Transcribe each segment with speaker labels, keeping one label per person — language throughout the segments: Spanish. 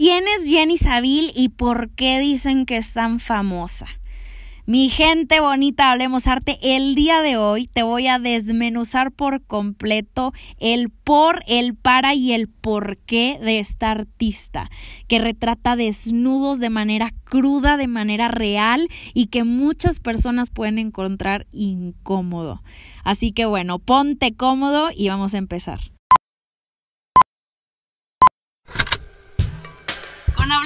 Speaker 1: ¿Quién es Jenny Saville y por qué dicen que es tan famosa? Mi gente bonita, hablemos arte. El día de hoy te voy a desmenuzar por completo el por, el para y el por qué de esta artista, que retrata desnudos de manera cruda, de manera real y que muchas personas pueden encontrar incómodo. Así que bueno, ponte cómodo y vamos a empezar.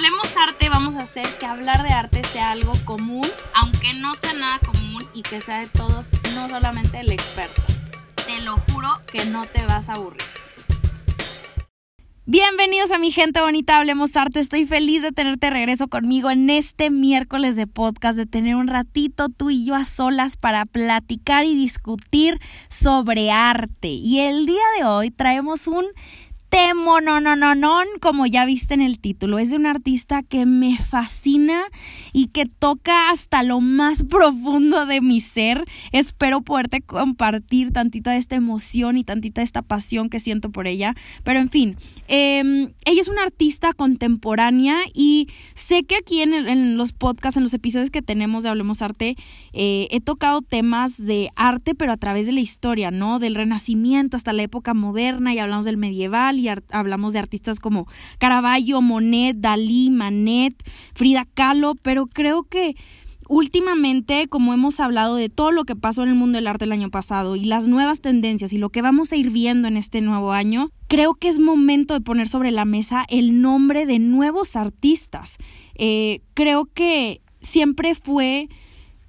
Speaker 1: Hablemos Arte vamos a hacer que hablar de arte sea algo común, aunque no sea nada común y que sea de todos, no solamente el experto. Te lo juro que no te vas a aburrir. Bienvenidos a mi gente bonita, Hablemos Arte. Estoy feliz de tenerte regreso conmigo en este miércoles de podcast, de tener un ratito tú y yo a solas para platicar y discutir sobre arte. Y el día de hoy traemos un no, como ya viste en el título. Es de un artista que me fascina y que toca hasta lo más profundo de mi ser. Espero poderte compartir tantita de esta emoción y tantita de esta pasión que siento por ella. Pero en fin, em, ella es una artista contemporánea y sé que aquí en, los podcasts, en los episodios que tenemos de Hablemos Arte, eh, he tocado temas de arte, pero a través de la historia, ¿no? Del renacimiento hasta la época moderna y hablamos del medieval hablamos de artistas como Caravaggio, Monet, Dalí, Manet, Frida Kahlo, pero creo que últimamente, como hemos hablado de todo lo que pasó en el mundo del arte el año pasado y las nuevas tendencias y lo que vamos a ir viendo en este nuevo año, creo que es momento de poner sobre la mesa el nombre de nuevos artistas. Eh, creo que siempre fue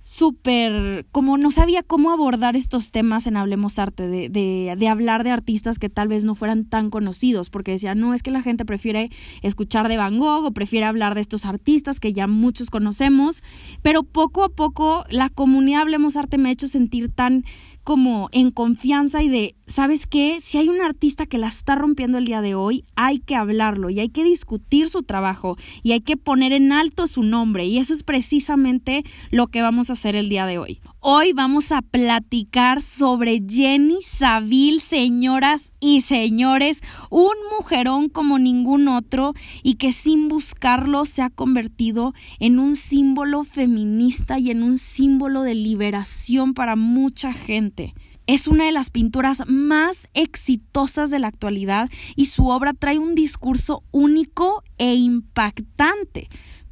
Speaker 1: súper, como no sabía cómo abordar estos temas en Hablemos Arte, de, de, de, hablar de artistas que tal vez no fueran tan conocidos, porque decía, no, es que la gente prefiere escuchar de Van Gogh o prefiere hablar de estos artistas que ya muchos conocemos, pero poco a poco la comunidad Hablemos Arte me ha hecho sentir tan como en confianza y de, ¿sabes qué? Si hay un artista que la está rompiendo el día de hoy, hay que hablarlo y hay que discutir su trabajo y hay que poner en alto su nombre y eso es precisamente lo que vamos a hacer el día de hoy. Hoy vamos a platicar sobre Jenny Saville, señoras y señores, un mujerón como ningún otro y que sin buscarlo se ha convertido en un símbolo feminista y en un símbolo de liberación para mucha gente. Es una de las pinturas más exitosas de la actualidad y su obra trae un discurso único e impactante.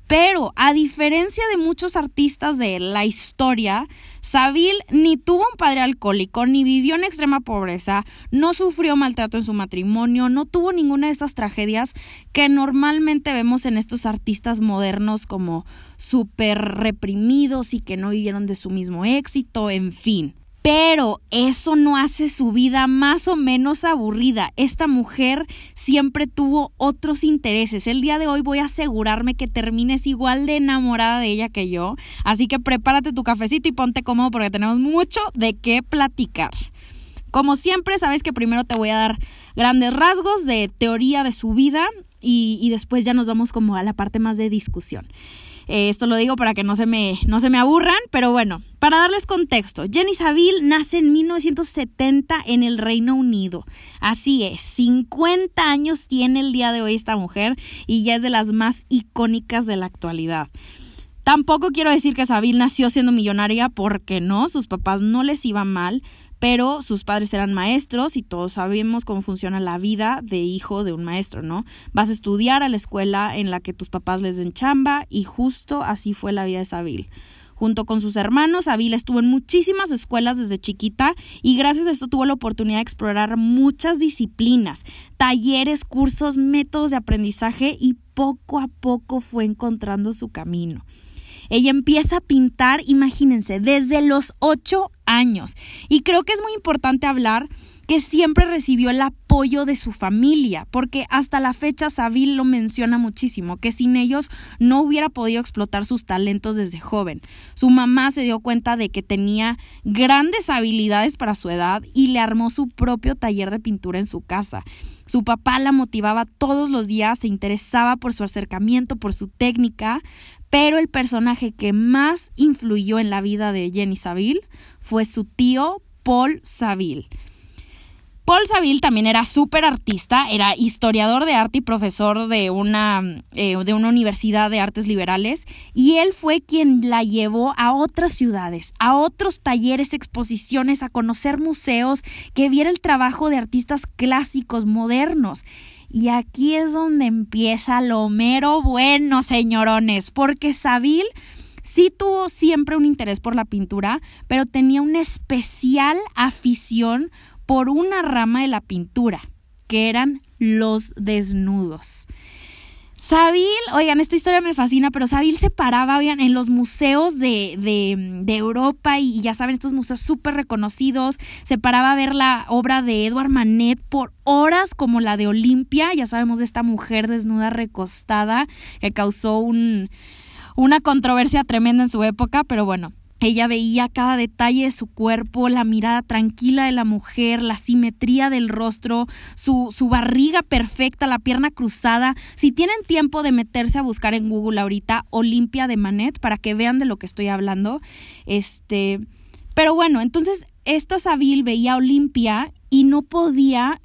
Speaker 1: Pero a diferencia de muchos artistas de la historia, Saville ni tuvo un padre alcohólico, ni vivió en extrema pobreza, no sufrió maltrato en su matrimonio, no tuvo ninguna de estas tragedias que normalmente vemos en estos artistas modernos como súper reprimidos y que no vivieron de su mismo éxito, en fin. Pero eso no hace su vida más o menos aburrida. Esta mujer siempre tuvo otros intereses. El día de hoy voy a asegurarme que termines igual de enamorada de ella que yo. Así que prepárate tu cafecito y ponte cómodo porque tenemos mucho de qué platicar. Como siempre, sabes que primero te voy a dar grandes rasgos de teoría de su vida y, y después ya nos vamos como a la parte más de discusión. Eh, esto lo digo para que no se, me, no se me aburran, pero bueno, para darles contexto, Jenny Saville nace en 1970 en el Reino Unido. Así es, 50 años tiene el día de hoy esta mujer y ya es de las más icónicas de la actualidad. Tampoco quiero decir que Saville nació siendo millonaria porque no, sus papás no les iba mal, pero sus padres eran maestros y todos sabemos cómo funciona la vida de hijo de un maestro, ¿no? Vas a estudiar a la escuela en la que tus papás les den chamba y justo así fue la vida de Sabil. Junto con sus hermanos, Sabil estuvo en muchísimas escuelas desde chiquita y gracias a esto tuvo la oportunidad de explorar muchas disciplinas, talleres, cursos, métodos de aprendizaje y poco a poco fue encontrando su camino. Ella empieza a pintar, imagínense, desde los ocho años. Y creo que es muy importante hablar que siempre recibió el apoyo de su familia, porque hasta la fecha Saville lo menciona muchísimo, que sin ellos no hubiera podido explotar sus talentos desde joven. Su mamá se dio cuenta de que tenía grandes habilidades para su edad y le armó su propio taller de pintura en su casa. Su papá la motivaba todos los días, se interesaba por su acercamiento, por su técnica, pero el personaje que más influyó en la vida de Jenny Saville fue su tío Paul Saville. Paul Saville también era súper artista, era historiador de arte y profesor de una, eh, de una universidad de artes liberales, y él fue quien la llevó a otras ciudades, a otros talleres, exposiciones, a conocer museos, que viera el trabajo de artistas clásicos, modernos. Y aquí es donde empieza lo mero bueno, señorones, porque Saville sí tuvo siempre un interés por la pintura, pero tenía una especial afición por una rama de la pintura, que eran los desnudos. Saville, oigan, esta historia me fascina, pero Saville se paraba, oigan, en los museos de, de, de Europa y, ya saben, estos museos súper reconocidos, se paraba a ver la obra de Edouard Manet por horas como la de Olimpia, ya sabemos de esta mujer desnuda recostada que causó un, una controversia tremenda en su época, pero bueno, ella veía cada detalle de su cuerpo, la mirada tranquila de la mujer, la simetría del rostro, su, su, barriga perfecta, la pierna cruzada. Si tienen tiempo de meterse a buscar en Google ahorita Olimpia de Manet para que vean de lo que estoy hablando. Este, pero bueno, entonces esta Saville veía Olimpia y no podía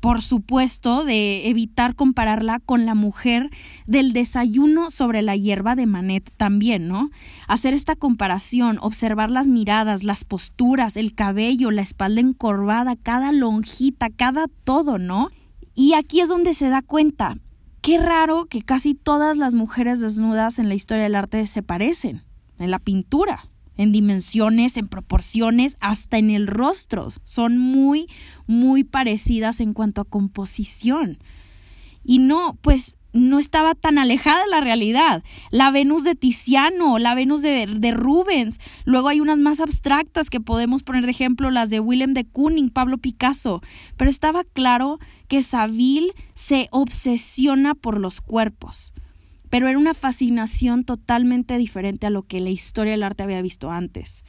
Speaker 1: por supuesto, de evitar compararla con la mujer del desayuno sobre la hierba de Manet también, ¿no? Hacer esta comparación, observar las miradas, las posturas, el cabello, la espalda encorvada, cada lonjita, cada todo, ¿no? Y aquí es donde se da cuenta. Qué raro que casi todas las mujeres desnudas en la historia del arte se parecen, en la pintura en dimensiones, en proporciones, hasta en el rostro. Son muy, muy parecidas en cuanto a composición. Y no, pues no estaba tan alejada de la realidad. La Venus de Tiziano, la Venus de, Rubens. Luego hay unas más abstractas que podemos poner de ejemplo, las de Willem de Kooning, Pablo Picasso. Pero estaba claro que Saville se obsesiona por los cuerpos pero era una fascinación totalmente diferente a lo que la historia del arte había visto antes.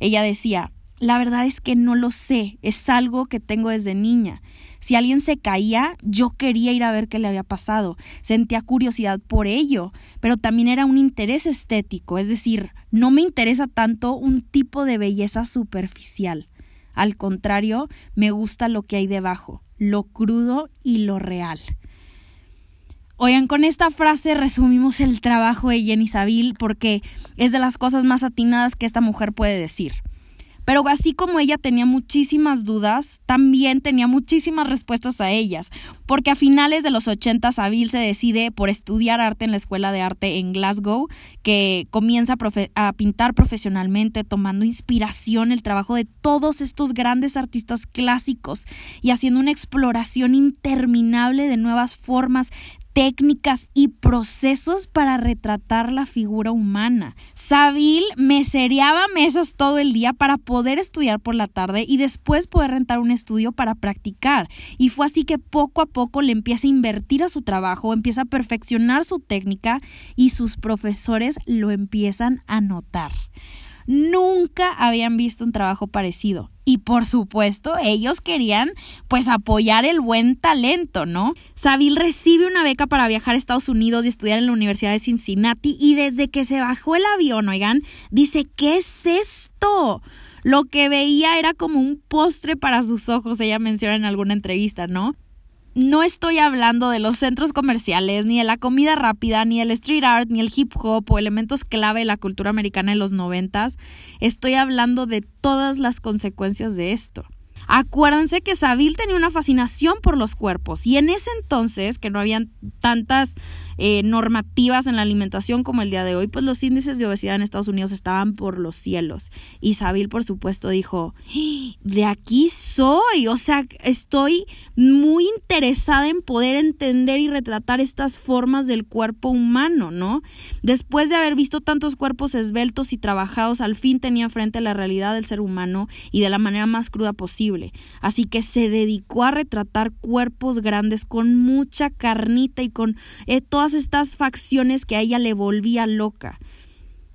Speaker 1: Ella decía, la verdad es que no lo sé, es algo que tengo desde niña. Si alguien se caía, yo quería ir a ver qué le había pasado, sentía curiosidad por ello, pero también era un interés estético, es decir, no me interesa tanto un tipo de belleza superficial. Al contrario, me gusta lo que hay debajo, lo crudo y lo real. Oigan, con esta frase resumimos el trabajo de Jenny Saville porque es de las cosas más atinadas que esta mujer puede decir. Pero así como ella tenía muchísimas dudas, también tenía muchísimas respuestas a ellas, porque a finales de los 80 Saville se decide por estudiar arte en la Escuela de Arte en Glasgow, que comienza a, a pintar profesionalmente, tomando inspiración el trabajo de todos estos grandes artistas clásicos y haciendo una exploración interminable de nuevas formas técnicas y procesos para retratar la figura humana. Saville mesereaba mesas todo el día para poder estudiar por la tarde y después poder rentar un estudio para practicar. Y fue así que poco a poco le empieza a invertir a su trabajo, empieza a perfeccionar su técnica y sus profesores lo empiezan a notar nunca habían visto un trabajo parecido. Y por supuesto, ellos querían pues apoyar el buen talento, ¿no? Saville recibe una beca para viajar a Estados Unidos y estudiar en la Universidad de Cincinnati y desde que se bajó el avión, oigan, dice, ¿qué es esto? Lo que veía era como un postre para sus ojos, ella menciona en alguna entrevista, ¿no? No estoy hablando de los centros comerciales, ni de la comida rápida, ni del street art, ni el hip hop o elementos clave de la cultura americana en los noventas. Estoy hablando de todas las consecuencias de esto. Acuérdense que Saville tenía una fascinación por los cuerpos y en ese entonces, que no habían tantas eh, normativas en la alimentación como el día de hoy, pues los índices de obesidad en Estados Unidos estaban por los cielos. Y Saville, por supuesto, dijo, de aquí soy, o sea, estoy muy interesada en poder entender y retratar estas formas del cuerpo humano, ¿no? Después de haber visto tantos cuerpos esbeltos y trabajados, al fin tenía frente a la realidad del ser humano y de la manera más cruda posible. Así que se dedicó a retratar cuerpos grandes con mucha carnita y con eh, todas estas facciones que a ella le volvía loca.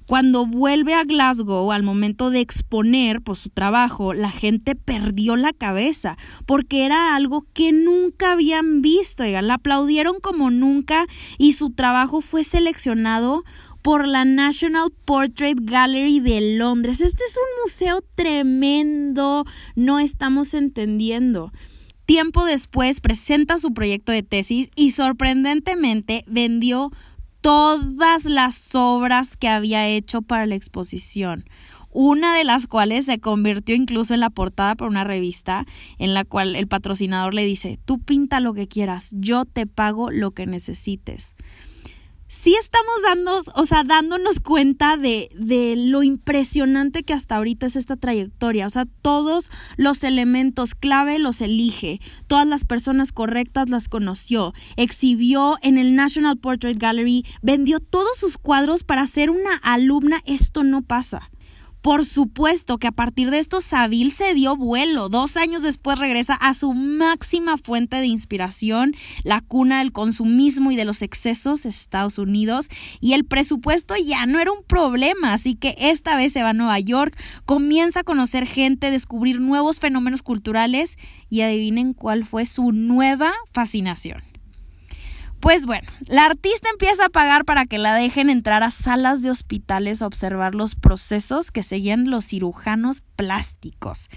Speaker 1: Cuando vuelve a Glasgow al momento de exponer por su trabajo, la gente perdió la cabeza porque era algo que nunca habían visto. la aplaudieron como nunca y su trabajo fue seleccionado por la National Portrait Gallery de Londres. Este es un museo tremendo, no estamos entendiendo. Tiempo después presenta su proyecto de tesis y sorprendentemente vendió todas las obras que había hecho para la exposición una de las cuales se convirtió incluso en la portada por una revista en la cual el patrocinador le dice, tú pinta lo que quieras, yo te pago lo que necesites sí estamos dando, o sea, dándonos cuenta de, de, lo impresionante que hasta ahorita es esta trayectoria. O sea, todos los elementos clave los elige, todas las personas correctas las conoció, exhibió en el National Portrait Gallery, vendió todos sus cuadros para ser una alumna. Esto no pasa. Por supuesto que a partir de esto Saville se dio vuelo. Dos años después regresa a su máxima fuente de inspiración, la cuna del consumismo y de los excesos, Estados Unidos, y el presupuesto ya no era un problema, así que esta vez se va a Nueva York, comienza a conocer gente, descubrir nuevos fenómenos culturales y adivinen cuál fue su nueva fascinación. Pues bueno, la artista empieza a pagar para que la dejen entrar a salas de hospitales a observar los procesos que seguían los cirujanos plásticos.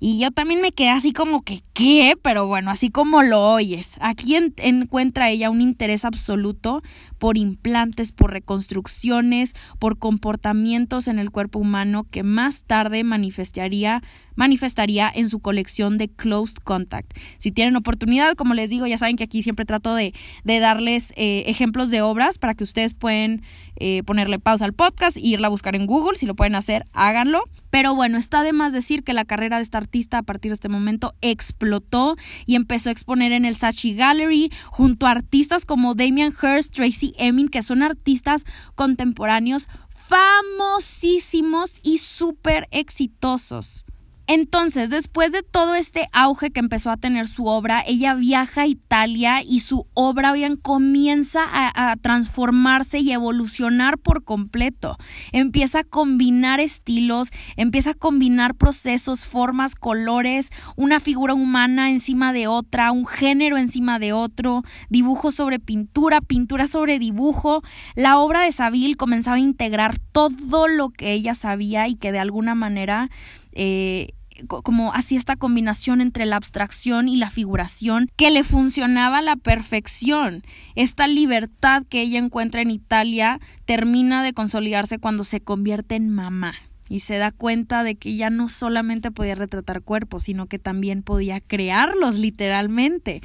Speaker 1: Y yo también me quedé así como que, ¿qué? Pero bueno, así como lo oyes. Aquí encuentra ella un interés absoluto por implantes, por reconstrucciones, por comportamientos en el cuerpo humano que más tarde manifestaría manifestaría en su colección de Closed Contact. Si tienen oportunidad, como les digo, ya saben que aquí siempre trato de, darles eh, ejemplos de obras para que ustedes pueden eh, ponerle pausa al podcast e irla a buscar en Google. Si lo pueden hacer, háganlo. Pero bueno, está de más decir que la carrera de esta artista a partir de este momento explotó y empezó a exponer en el Sachi Gallery junto a artistas como Damien Hirst, Tracy Emin, que son artistas contemporáneos famosísimos y súper exitosos. Entonces, después de todo este auge que empezó a tener su obra, ella viaja a Italia y su obra bien comienza a, transformarse y evolucionar por completo. Empieza a combinar estilos, empieza a combinar procesos, formas, colores, una figura humana encima de otra, un género encima de otro, dibujo sobre pintura, pintura sobre dibujo. La obra de Saville comenzaba a integrar todo lo que ella sabía y que de alguna manera eh, como hacía esta combinación entre la abstracción y la figuración que le funcionaba a la perfección. Esta libertad que ella encuentra en Italia termina de consolidarse cuando se convierte en mamá y se da cuenta de que ya no solamente podía retratar cuerpos, sino que también podía crearlos literalmente.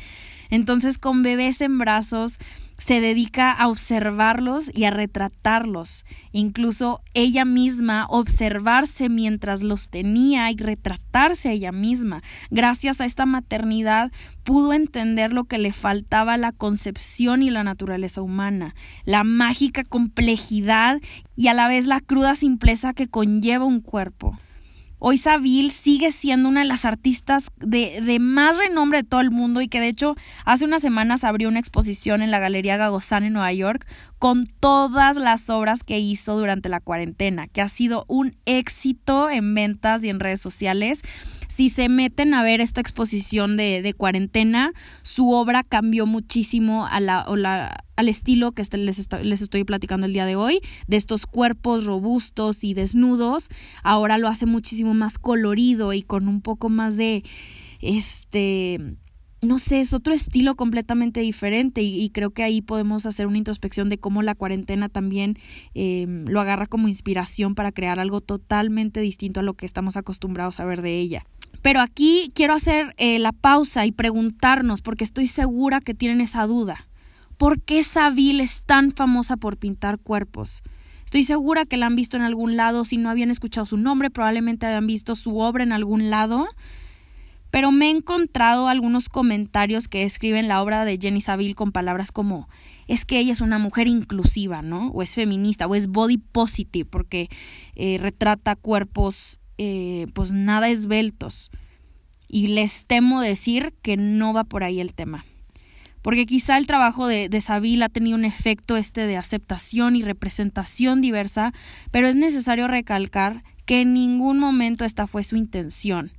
Speaker 1: Entonces con bebés en brazos se dedica a observarlos y a retratarlos, incluso ella misma observarse mientras los tenía y retratarse a ella misma. Gracias a esta maternidad pudo entender lo que le faltaba a la concepción y la naturaleza humana, la mágica complejidad y a la vez la cruda simpleza que conlleva un cuerpo. Hoy Saville sigue siendo una de las artistas de, de, más renombre de todo el mundo y que de hecho hace unas semanas abrió una exposición en la Galería Gagosán en Nueva York con todas las obras que hizo durante la cuarentena, que ha sido un éxito en ventas y en redes sociales. Si se meten a ver esta exposición de, de cuarentena, su obra cambió muchísimo a la, al estilo que este, les, les estoy platicando el día de hoy, de estos cuerpos robustos y desnudos. Ahora lo hace muchísimo más colorido y con un poco más de, este, no sé, es otro estilo completamente diferente y, creo que ahí podemos hacer una introspección de cómo la cuarentena también em, lo agarra como inspiración para crear algo totalmente distinto a lo que estamos acostumbrados a ver de ella. Pero aquí quiero hacer eh, la pausa y preguntarnos, porque estoy segura que tienen esa duda. ¿Por qué Saville es tan famosa por pintar cuerpos? Estoy segura que la han visto en algún lado. Si no habían escuchado su nombre, probablemente habían visto su obra en algún lado. Pero me he encontrado algunos comentarios que escriben la obra de Jenny Saville con palabras como es que ella es una mujer inclusiva, ¿no? O es feminista, o es body positive, porque eh, retrata cuerpos eh, pues nada esbeltos. Y les temo decir que no va por ahí el tema. Porque quizá el trabajo de, de Saville ha tenido un efecto este de aceptación y representación diversa, pero es necesario recalcar que en ningún momento esta fue su intención.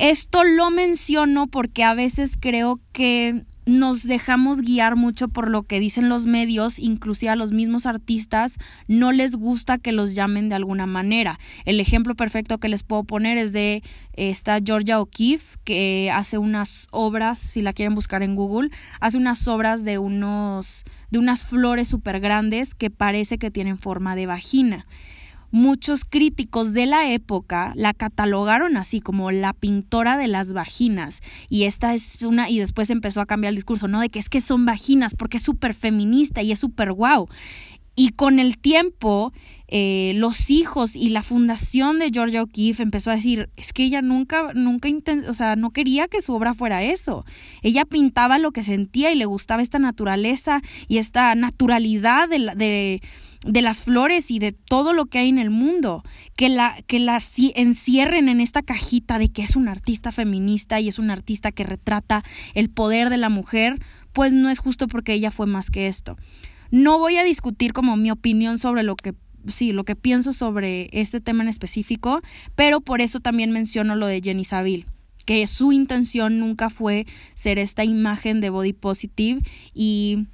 Speaker 1: Esto lo menciono porque a veces creo que nos dejamos guiar mucho por lo que dicen los medios, inclusive a los mismos artistas no les gusta que los llamen de alguna manera. El ejemplo perfecto que les puedo poner es de esta Georgia O'Keeffe, que hace unas obras, si la quieren buscar en Google, hace unas obras de unos de unas flores súper grandes que parece que tienen forma de vagina muchos críticos de la época la catalogaron así como la pintora de las vaginas y esta es una y después empezó a cambiar el discurso, ¿no? De que es que son vaginas porque es súper feminista y es súper guau. Y con el tiempo, eh, los hijos y la fundación de Georgia O'Keeffe empezó a decir, es que ella nunca, nunca, o sea, no quería que su obra fuera eso. Ella pintaba lo que sentía y le gustaba esta naturaleza y esta naturalidad de, de de las flores y de todo lo que hay en el mundo, que la, que la encierren en esta cajita de que es un artista feminista y es un artista que retrata el poder de la mujer, pues no es justo porque ella fue más que esto. No voy a discutir como mi opinión sobre lo que sí, lo que pienso sobre este tema en específico, pero por eso también menciono lo de Jenny Saville que su intención nunca fue ser esta imagen de body positive y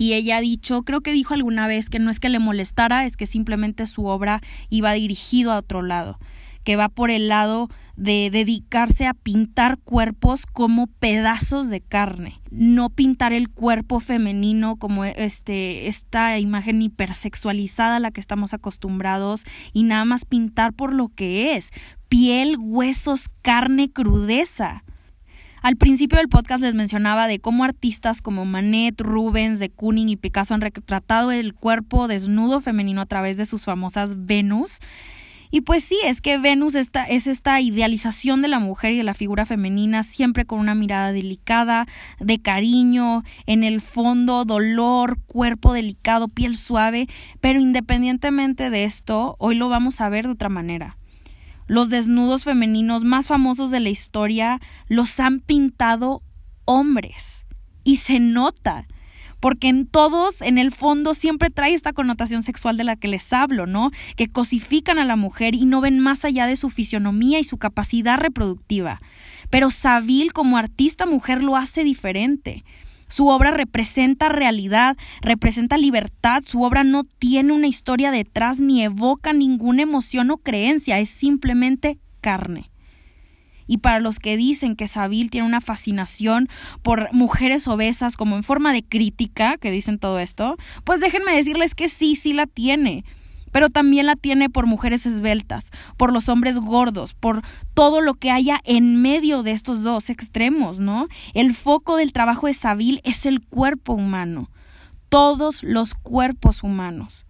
Speaker 1: y ella ha dicho, creo que dijo alguna vez que no es que le molestara, es que simplemente su obra iba dirigido a otro lado, que va por el lado de dedicarse a pintar cuerpos como pedazos de carne, no pintar el cuerpo femenino como este esta imagen hipersexualizada a la que estamos acostumbrados y nada más pintar por lo que es, piel, huesos, carne, crudeza. Al principio del podcast les mencionaba de cómo artistas como Manet, Rubens, de Kooning y Picasso han retratado el cuerpo desnudo femenino a través de sus famosas Venus. Y pues sí, es que Venus esta, es esta idealización de la mujer y de la figura femenina, siempre con una mirada delicada, de cariño, en el fondo dolor, cuerpo delicado, piel suave, pero independientemente de esto, hoy lo vamos a ver de otra manera. Los desnudos femeninos más famosos de la historia los han pintado hombres. Y se nota porque en todos, en el fondo, siempre trae esta connotación sexual de la que les hablo, ¿no? Que cosifican a la mujer y no ven más allá de su fisionomía y su capacidad reproductiva. Pero Saville, como artista mujer, lo hace diferente. Su obra representa realidad, representa libertad, su obra no tiene una historia detrás ni evoca ninguna emoción o creencia, es simplemente carne. Y para los que dicen que Saville tiene una fascinación por mujeres obesas como en forma de crítica, que dicen todo esto, pues déjenme decirles que sí, sí la tiene pero también la tiene por mujeres esbeltas, por los hombres gordos, por todo lo que haya en medio de estos dos extremos, ¿no? El foco del trabajo de Saville es el cuerpo humano, todos los cuerpos humanos.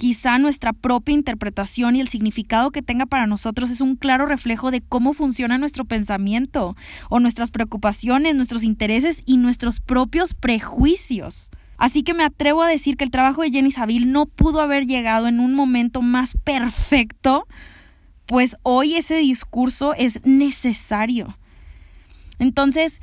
Speaker 1: Quizá nuestra propia interpretación y el significado que tenga para nosotros es un claro reflejo de cómo funciona nuestro pensamiento, o nuestras preocupaciones, nuestros intereses y nuestros propios prejuicios. Así que me atrevo a decir que el trabajo de Jenny Saville no pudo haber llegado en un momento más perfecto, pues hoy ese discurso es necesario. Entonces,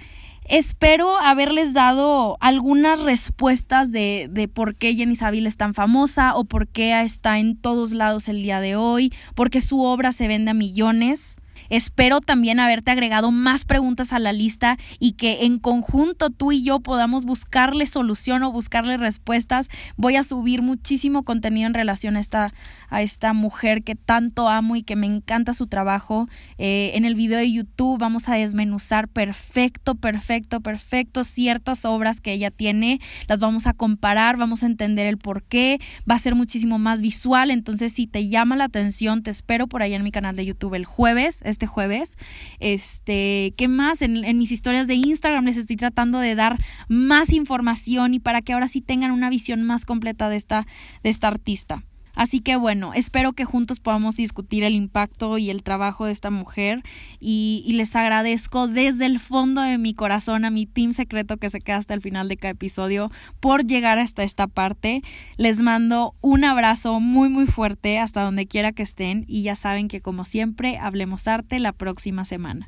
Speaker 1: espero haberles dado algunas respuestas de, de, por qué Jenny Saville es tan famosa o por qué está en todos lados el día de hoy, porque su obra se vende a millones. Espero también haberte agregado más preguntas a la lista y que en conjunto tú y yo podamos buscarle solución o buscarle respuestas. Voy a subir muchísimo contenido en relación a esta, a esta mujer que tanto amo y que me encanta su trabajo. Eh, en el video de YouTube vamos a desmenuzar perfecto, perfecto, perfecto ciertas obras que ella tiene. Las vamos a comparar, vamos a entender el por qué. Va a ser muchísimo más visual. Entonces, si te llama la atención, te espero por ahí en mi canal de YouTube el jueves este jueves. Este, ¿qué más? En, mis historias de Instagram les estoy tratando de dar más información y para que ahora sí tengan una visión más completa de esta, de esta artista. Así que bueno, espero que juntos podamos discutir el impacto y el trabajo de esta mujer y, les agradezco desde el fondo de mi corazón a mi team secreto que se queda hasta el final de cada episodio por llegar hasta esta parte. Les mando un abrazo muy muy fuerte hasta donde quiera que estén y ya saben que como siempre hablemos arte la próxima semana.